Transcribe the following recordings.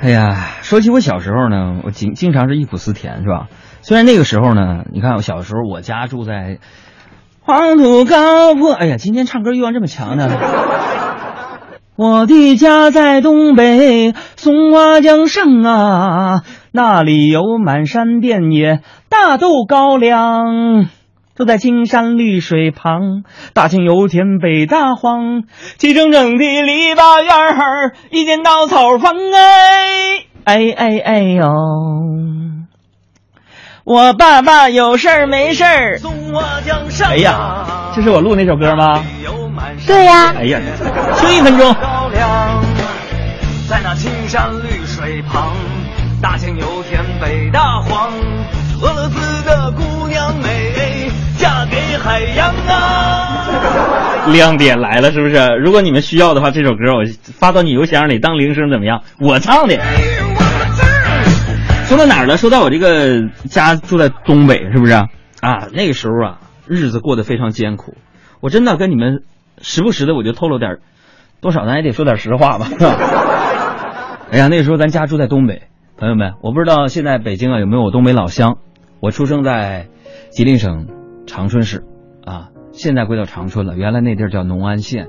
哎呀，说起我小时候呢，我经经常是忆苦思甜，是吧？虽然那个时候呢，你看我小时候，我家住在黄土高坡。哎呀，今天唱歌欲望这么强呢。我的家在东北松花江上啊，那里有满山遍野大豆高粱。住在青山绿水旁，大庆油田北大荒，齐整整的篱笆院儿，一间稻草房哎哎哎哎呦！我爸爸有事儿没事儿。哎呀，这是我录那首歌吗？对呀。哎呀，听一分钟。在那青山绿水旁，大庆油田北大荒，俄罗斯的姑亮点来了，是不是？如果你们需要的话，这首歌我发到你邮箱里当铃声怎么样？我唱的。说到哪儿了？说到我这个家住在东北，是不是？啊，那个时候啊，日子过得非常艰苦。我真的跟你们时不时的我就透露点，多少咱也得说点实话吧，是吧？哎呀，那时候咱家住在东北，朋友们，我不知道现在北京啊有没有我东北老乡。我出生在吉林省。长春市，啊，现在归到长春了。原来那地儿叫农安县，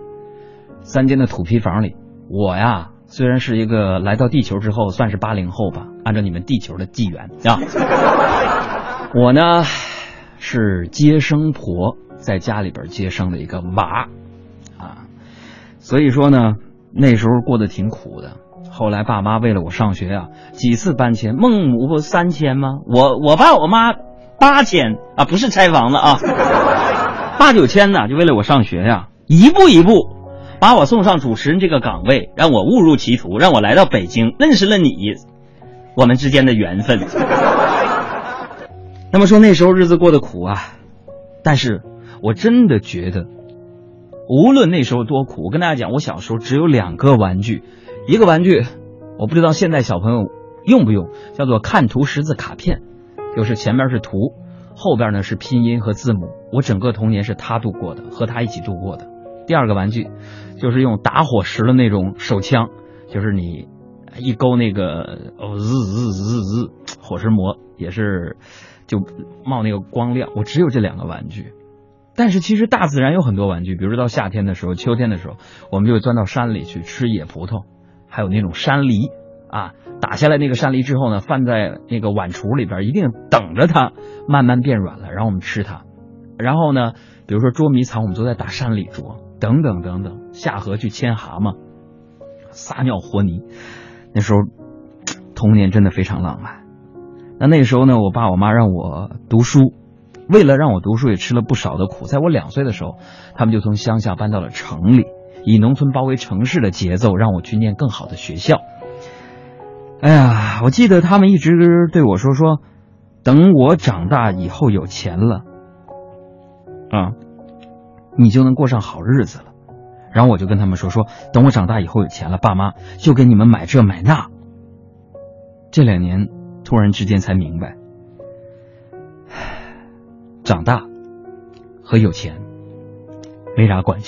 三间的土坯房里，我呀，虽然是一个来到地球之后算是八零后吧，按照你们地球的纪元啊，我呢是接生婆在家里边接生的一个娃，啊，所以说呢，那时候过得挺苦的。后来爸妈为了我上学啊，几次搬迁，孟母不三千吗？我我爸我妈。八千啊，不是拆房子啊，八九千呢，就为了我上学呀，一步一步把我送上主持人这个岗位，让我误入歧途，让我来到北京，认识了你，我们之间的缘分。那么说那时候日子过得苦啊，但是我真的觉得，无论那时候多苦，我跟大家讲，我小时候只有两个玩具，一个玩具我不知道现在小朋友用不用，叫做看图识字卡片。就是前面是图，后边呢是拼音和字母。我整个童年是他度过的，和他一起度过的。第二个玩具，就是用打火石的那种手枪，就是你一勾那个哦滋滋滋滋，火石魔也是就冒那个光亮。我只有这两个玩具，但是其实大自然有很多玩具，比如说到夏天的时候、秋天的时候，我们就会钻到山里去吃野葡萄，还有那种山梨。啊，打下来那个山梨之后呢，放在那个碗橱里边，一定等着它慢慢变软了，然后我们吃它。然后呢，比如说捉迷藏，我们都在打山里捉，等等等等。下河去牵蛤蟆，撒尿和泥。那时候童年真的非常浪漫。那那时候呢，我爸我妈让我读书，为了让我读书，也吃了不少的苦。在我两岁的时候，他们就从乡下搬到了城里，以农村包围城市的节奏，让我去念更好的学校。哎呀，我记得他们一直对我说说，等我长大以后有钱了，啊，你就能过上好日子了。然后我就跟他们说说，等我长大以后有钱了，爸妈就给你们买这买那。这两年突然之间才明白，长大和有钱没啥关系。